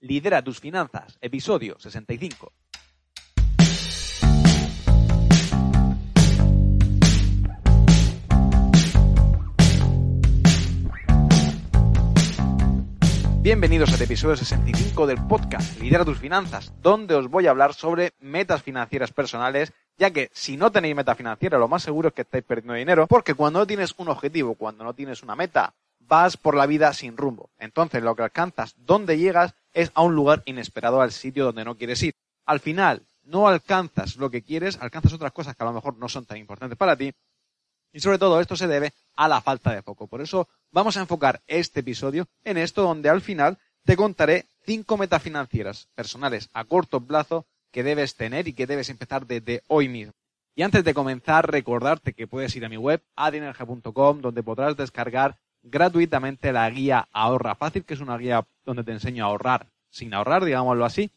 Lidera tus finanzas, episodio 65. Bienvenidos al episodio 65 del podcast Lidera tus finanzas, donde os voy a hablar sobre metas financieras personales, ya que si no tenéis meta financiera, lo más seguro es que estáis perdiendo dinero, porque cuando no tienes un objetivo, cuando no tienes una meta, vas por la vida sin rumbo. Entonces lo que alcanzas, donde llegas, es a un lugar inesperado, al sitio donde no quieres ir. Al final, no alcanzas lo que quieres, alcanzas otras cosas que a lo mejor no son tan importantes para ti. Y sobre todo esto se debe a la falta de foco. Por eso vamos a enfocar este episodio en esto donde al final te contaré cinco metas financieras personales a corto plazo que debes tener y que debes empezar desde hoy mismo. Y antes de comenzar, recordarte que puedes ir a mi web, adinerge.com, donde podrás descargar gratuitamente la guía Ahorra Fácil, que es una guía donde te enseño a ahorrar sin ahorrar, digámoslo así.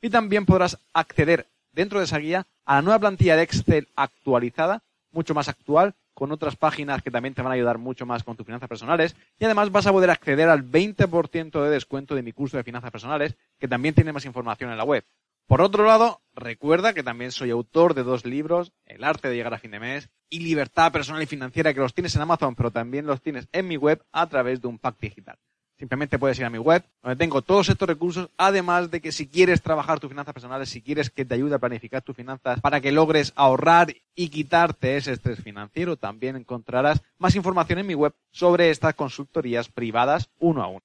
Y también podrás acceder dentro de esa guía a la nueva plantilla de Excel actualizada, mucho más actual, con otras páginas que también te van a ayudar mucho más con tus finanzas personales. Y además vas a poder acceder al 20% de descuento de mi curso de finanzas personales, que también tiene más información en la web. Por otro lado, recuerda que también soy autor de dos libros, El arte de llegar a fin de mes y Libertad personal y financiera, que los tienes en Amazon, pero también los tienes en mi web a través de un pack digital. Simplemente puedes ir a mi web, donde tengo todos estos recursos, además de que si quieres trabajar tus finanzas personales, si quieres que te ayude a planificar tus finanzas para que logres ahorrar y quitarte ese estrés financiero, también encontrarás más información en mi web sobre estas consultorías privadas uno a uno.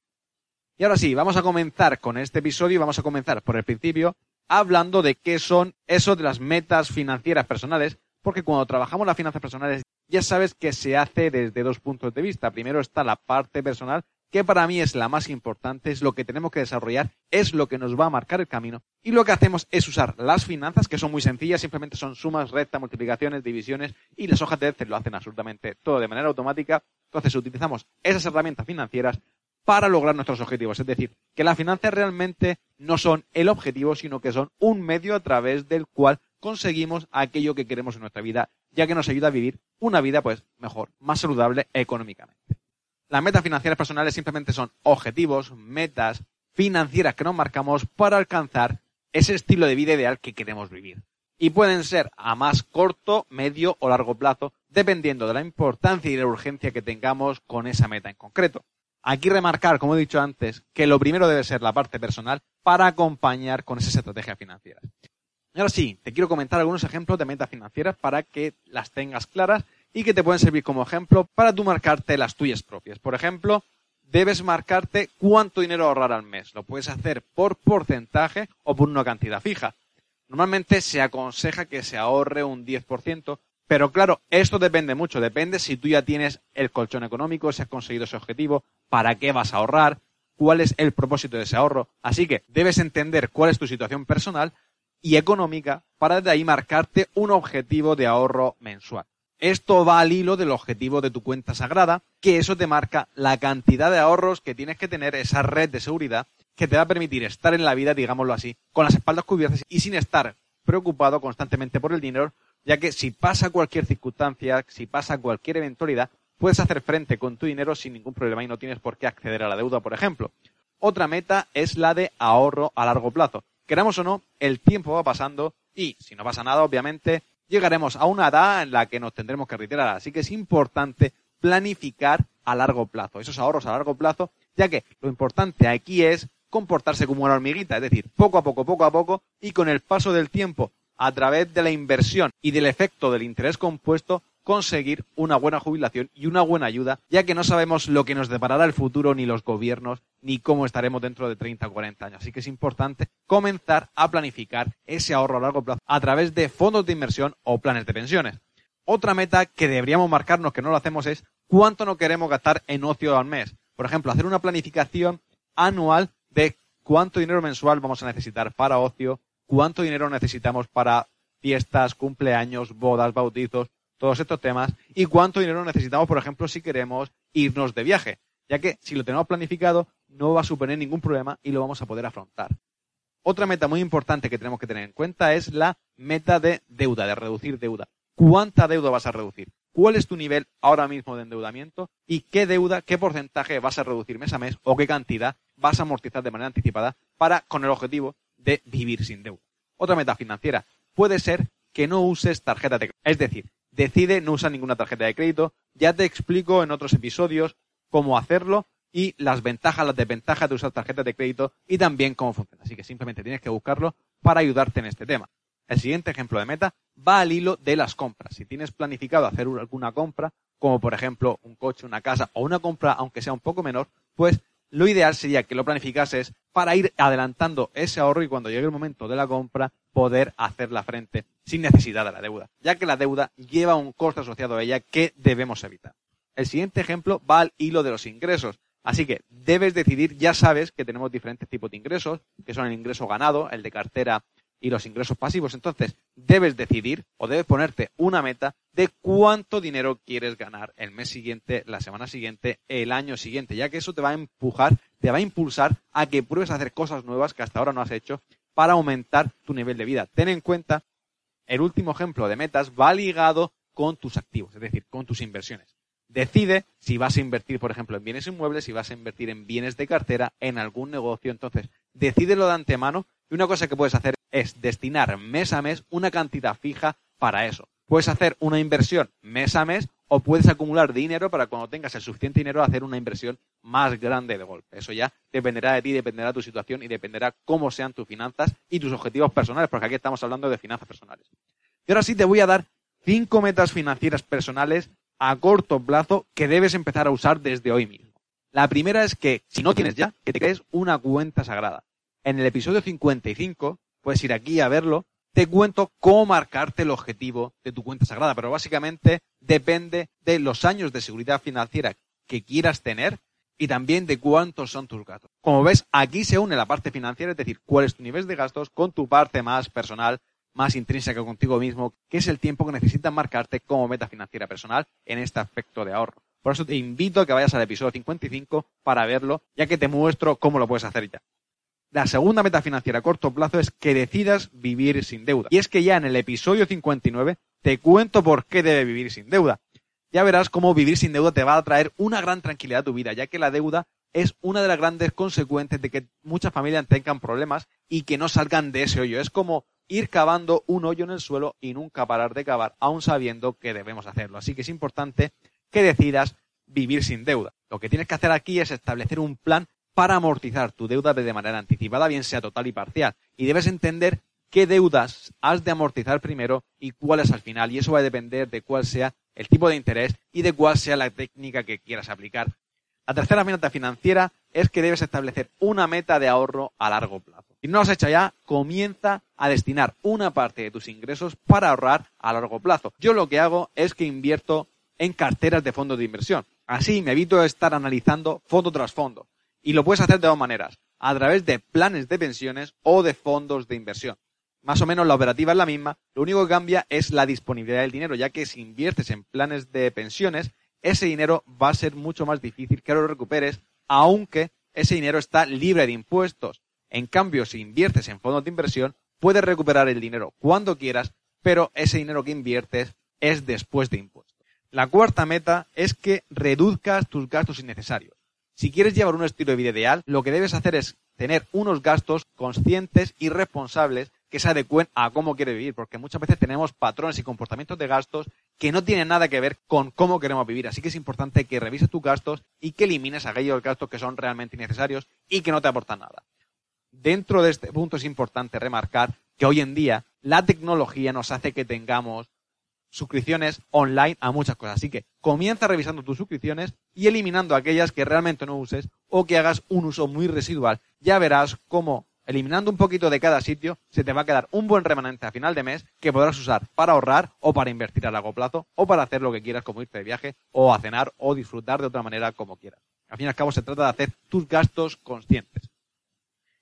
Y ahora sí, vamos a comenzar con este episodio y vamos a comenzar por el principio hablando de qué son eso de las metas financieras personales, porque cuando trabajamos las finanzas personales ya sabes que se hace desde dos puntos de vista. Primero está la parte personal, que para mí es la más importante, es lo que tenemos que desarrollar, es lo que nos va a marcar el camino. Y lo que hacemos es usar las finanzas, que son muy sencillas, simplemente son sumas, rectas, multiplicaciones, divisiones, y las hojas de Excel lo hacen absolutamente todo de manera automática. Entonces utilizamos esas herramientas financieras para lograr nuestros objetivos. Es decir, que las finanzas realmente no son el objetivo, sino que son un medio a través del cual conseguimos aquello que queremos en nuestra vida, ya que nos ayuda a vivir una vida pues mejor, más saludable económicamente. Las metas financieras personales simplemente son objetivos, metas financieras que nos marcamos para alcanzar ese estilo de vida ideal que queremos vivir. Y pueden ser a más corto, medio o largo plazo, dependiendo de la importancia y la urgencia que tengamos con esa meta en concreto. Aquí remarcar, como he dicho antes, que lo primero debe ser la parte personal para acompañar con esas estrategias financieras. Ahora sí, te quiero comentar algunos ejemplos de metas financieras para que las tengas claras y que te pueden servir como ejemplo para tú marcarte las tuyas propias. Por ejemplo, debes marcarte cuánto dinero ahorrar al mes. Lo puedes hacer por porcentaje o por una cantidad fija. Normalmente se aconseja que se ahorre un 10%, pero claro, esto depende mucho. Depende si tú ya tienes el colchón económico, si has conseguido ese objetivo, para qué vas a ahorrar, cuál es el propósito de ese ahorro. Así que debes entender cuál es tu situación personal y económica para de ahí marcarte un objetivo de ahorro mensual. Esto va al hilo del objetivo de tu cuenta sagrada, que eso te marca la cantidad de ahorros que tienes que tener, esa red de seguridad que te va a permitir estar en la vida, digámoslo así, con las espaldas cubiertas y sin estar preocupado constantemente por el dinero, ya que si pasa cualquier circunstancia, si pasa cualquier eventualidad, puedes hacer frente con tu dinero sin ningún problema y no tienes por qué acceder a la deuda, por ejemplo. Otra meta es la de ahorro a largo plazo. Queramos o no, el tiempo va pasando y, si no pasa nada, obviamente, llegaremos a una edad en la que nos tendremos que retirar. Así que es importante planificar a largo plazo, esos ahorros a largo plazo, ya que lo importante aquí es comportarse como una hormiguita, es decir, poco a poco, poco a poco, y con el paso del tiempo, a través de la inversión y del efecto del interés compuesto, conseguir una buena jubilación y una buena ayuda, ya que no sabemos lo que nos deparará el futuro, ni los gobiernos, ni cómo estaremos dentro de 30 o 40 años. Así que es importante comenzar a planificar ese ahorro a largo plazo a través de fondos de inversión o planes de pensiones. Otra meta que deberíamos marcarnos que no lo hacemos es cuánto no queremos gastar en ocio al mes. Por ejemplo, hacer una planificación anual de cuánto dinero mensual vamos a necesitar para ocio, cuánto dinero necesitamos para fiestas, cumpleaños, bodas, bautizos, todos estos temas, y cuánto dinero necesitamos, por ejemplo, si queremos irnos de viaje, ya que si lo tenemos planificado no va a suponer ningún problema y lo vamos a poder afrontar. Otra meta muy importante que tenemos que tener en cuenta es la meta de deuda, de reducir deuda. ¿Cuánta deuda vas a reducir? ¿Cuál es tu nivel ahora mismo de endeudamiento? ¿Y qué deuda, qué porcentaje vas a reducir mes a mes o qué cantidad vas a amortizar de manera anticipada para, con el objetivo de vivir sin deuda? Otra meta financiera puede ser que no uses tarjeta de crédito. Es decir, decide no usar ninguna tarjeta de crédito. Ya te explico en otros episodios cómo hacerlo y las ventajas, las desventajas de usar tarjetas de crédito y también cómo funciona. Así que simplemente tienes que buscarlo para ayudarte en este tema. El siguiente ejemplo de meta va al hilo de las compras. Si tienes planificado hacer alguna compra, como por ejemplo un coche, una casa o una compra, aunque sea un poco menor, pues lo ideal sería que lo planificases para ir adelantando ese ahorro y cuando llegue el momento de la compra poder hacer la frente sin necesidad de la deuda, ya que la deuda lleva un coste asociado a ella que debemos evitar. El siguiente ejemplo va al hilo de los ingresos. Así que debes decidir, ya sabes que tenemos diferentes tipos de ingresos, que son el ingreso ganado, el de cartera y los ingresos pasivos. Entonces, debes decidir o debes ponerte una meta de cuánto dinero quieres ganar el mes siguiente, la semana siguiente, el año siguiente, ya que eso te va a empujar, te va a impulsar a que pruebes a hacer cosas nuevas que hasta ahora no has hecho para aumentar tu nivel de vida. Ten en cuenta, el último ejemplo de metas va ligado con tus activos, es decir, con tus inversiones. Decide si vas a invertir, por ejemplo, en bienes inmuebles, si vas a invertir en bienes de cartera, en algún negocio. Entonces, decídelo de antemano y una cosa que puedes hacer es destinar mes a mes una cantidad fija para eso. Puedes hacer una inversión mes a mes o puedes acumular dinero para cuando tengas el suficiente dinero hacer una inversión más grande de golpe. Eso ya dependerá de ti, dependerá de tu situación y dependerá cómo sean tus finanzas y tus objetivos personales, porque aquí estamos hablando de finanzas personales. Y ahora sí te voy a dar cinco metas financieras personales a corto plazo que debes empezar a usar desde hoy mismo. La primera es que, si no tienes ya, que te crees una cuenta sagrada. En el episodio 55, puedes ir aquí a verlo, te cuento cómo marcarte el objetivo de tu cuenta sagrada, pero básicamente depende de los años de seguridad financiera que quieras tener y también de cuántos son tus gastos. Como ves, aquí se une la parte financiera, es decir, cuál es tu nivel de gastos con tu parte más personal, más intrínseca contigo mismo, que es el tiempo que necesitas marcarte como meta financiera personal en este aspecto de ahorro. Por eso te invito a que vayas al episodio 55 para verlo, ya que te muestro cómo lo puedes hacer ya. La segunda meta financiera a corto plazo es que decidas vivir sin deuda. Y es que ya en el episodio 59 te cuento por qué debes vivir sin deuda. Ya verás cómo vivir sin deuda te va a traer una gran tranquilidad a tu vida, ya que la deuda es una de las grandes consecuencias de que muchas familias tengan problemas y que no salgan de ese hoyo. Es como ir cavando un hoyo en el suelo y nunca parar de cavar, aun sabiendo que debemos hacerlo. Así que es importante que decidas vivir sin deuda. Lo que tienes que hacer aquí es establecer un plan para amortizar tu deuda de manera anticipada, bien sea total y parcial. Y debes entender qué deudas has de amortizar primero y cuáles al final. Y eso va a depender de cuál sea el tipo de interés y de cuál sea la técnica que quieras aplicar. La tercera meta financiera es que debes establecer una meta de ahorro a largo plazo. Si no lo has hecho ya, comienza a destinar una parte de tus ingresos para ahorrar a largo plazo. Yo lo que hago es que invierto en carteras de fondos de inversión. Así me evito estar analizando fondo tras fondo. Y lo puedes hacer de dos maneras, a través de planes de pensiones o de fondos de inversión. Más o menos la operativa es la misma, lo único que cambia es la disponibilidad del dinero, ya que si inviertes en planes de pensiones, ese dinero va a ser mucho más difícil que lo recuperes, aunque ese dinero está libre de impuestos. En cambio, si inviertes en fondos de inversión, puedes recuperar el dinero cuando quieras, pero ese dinero que inviertes es después de impuestos. La cuarta meta es que reduzcas tus gastos innecesarios. Si quieres llevar un estilo de vida ideal, lo que debes hacer es tener unos gastos conscientes y responsables que se adecuen a cómo quieres vivir, porque muchas veces tenemos patrones y comportamientos de gastos que no tienen nada que ver con cómo queremos vivir. Así que es importante que revises tus gastos y que elimines aquellos gastos que son realmente innecesarios y que no te aportan nada dentro de este punto es importante remarcar que hoy en día la tecnología nos hace que tengamos suscripciones online a muchas cosas. Así que comienza revisando tus suscripciones y eliminando aquellas que realmente no uses o que hagas un uso muy residual. Ya verás cómo eliminando un poquito de cada sitio se te va a quedar un buen remanente a final de mes que podrás usar para ahorrar o para invertir a largo plazo o para hacer lo que quieras como irte de viaje o a cenar o disfrutar de otra manera como quieras. Al fin y al cabo se trata de hacer tus gastos conscientes.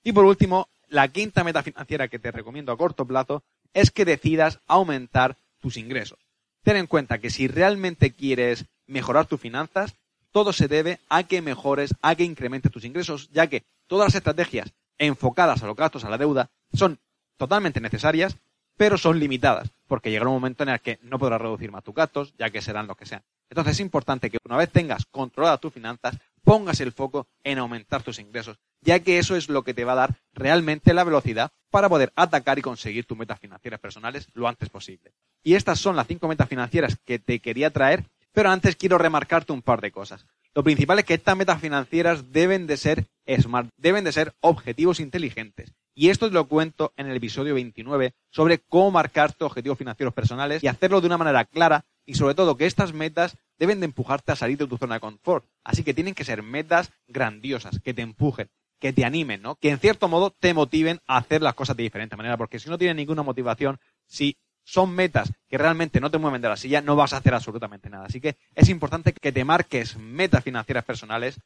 Y por último, la quinta meta financiera que te recomiendo a corto plazo es que decidas aumentar tus ingresos. Ten en cuenta que si realmente quieres mejorar tus finanzas, todo se debe a que mejores, a que incrementes tus ingresos, ya que todas las estrategias enfocadas a los gastos, a la deuda, son totalmente necesarias, pero son limitadas, porque llegará un momento en el que no podrás reducir más tus gastos, ya que serán los que sean. Entonces es importante que una vez tengas controladas tus finanzas, pongas el foco en aumentar tus ingresos, ya que eso es lo que te va a dar realmente la velocidad para poder atacar y conseguir tus metas financieras personales lo antes posible. Y estas son las cinco metas financieras que te quería traer, pero antes quiero remarcarte un par de cosas. Lo principal es que estas metas financieras deben de ser smart, deben de ser objetivos inteligentes. Y esto te lo cuento en el episodio 29 sobre cómo marcar tus objetivos financieros personales y hacerlo de una manera clara y sobre todo que estas metas deben de empujarte a salir de tu zona de confort. Así que tienen que ser metas grandiosas, que te empujen, que te animen, ¿no? Que en cierto modo te motiven a hacer las cosas de diferente manera, porque si no tienes ninguna motivación, si son metas que realmente no te mueven de la silla, no vas a hacer absolutamente nada. Así que es importante que te marques metas financieras personales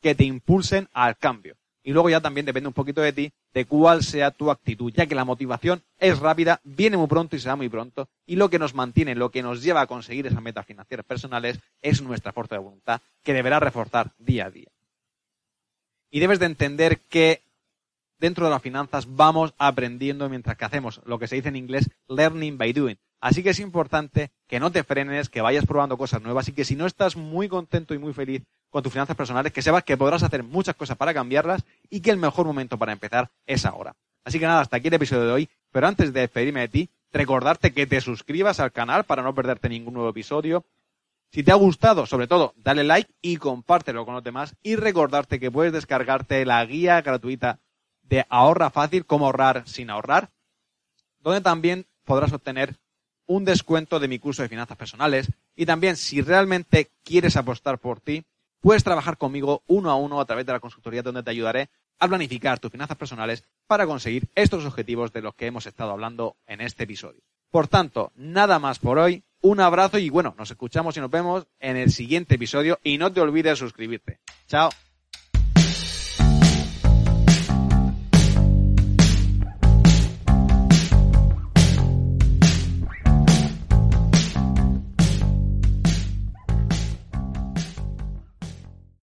que te impulsen al cambio. Y luego ya también depende un poquito de ti, de cuál sea tu actitud, ya que la motivación es rápida, viene muy pronto y se va muy pronto, y lo que nos mantiene, lo que nos lleva a conseguir esas metas financieras personales es nuestra fuerza de voluntad, que deberá reforzar día a día. Y debes de entender que dentro de las finanzas vamos aprendiendo mientras que hacemos lo que se dice en inglés learning by doing. Así que es importante que no te frenes, que vayas probando cosas nuevas y que si no estás muy contento y muy feliz con tus finanzas personales, que sepas que podrás hacer muchas cosas para cambiarlas y que el mejor momento para empezar es ahora. Así que nada, hasta aquí el episodio de hoy, pero antes de despedirme de ti, recordarte que te suscribas al canal para no perderte ningún nuevo episodio. Si te ha gustado, sobre todo, dale like y compártelo con los demás y recordarte que puedes descargarte la guía gratuita de Ahorra Fácil, cómo ahorrar sin ahorrar, donde también podrás obtener un descuento de mi curso de finanzas personales y también si realmente quieres apostar por ti, puedes trabajar conmigo uno a uno a través de la consultoría donde te ayudaré a planificar tus finanzas personales para conseguir estos objetivos de los que hemos estado hablando en este episodio. Por tanto, nada más por hoy. Un abrazo y bueno, nos escuchamos y nos vemos en el siguiente episodio y no te olvides suscribirte. Chao.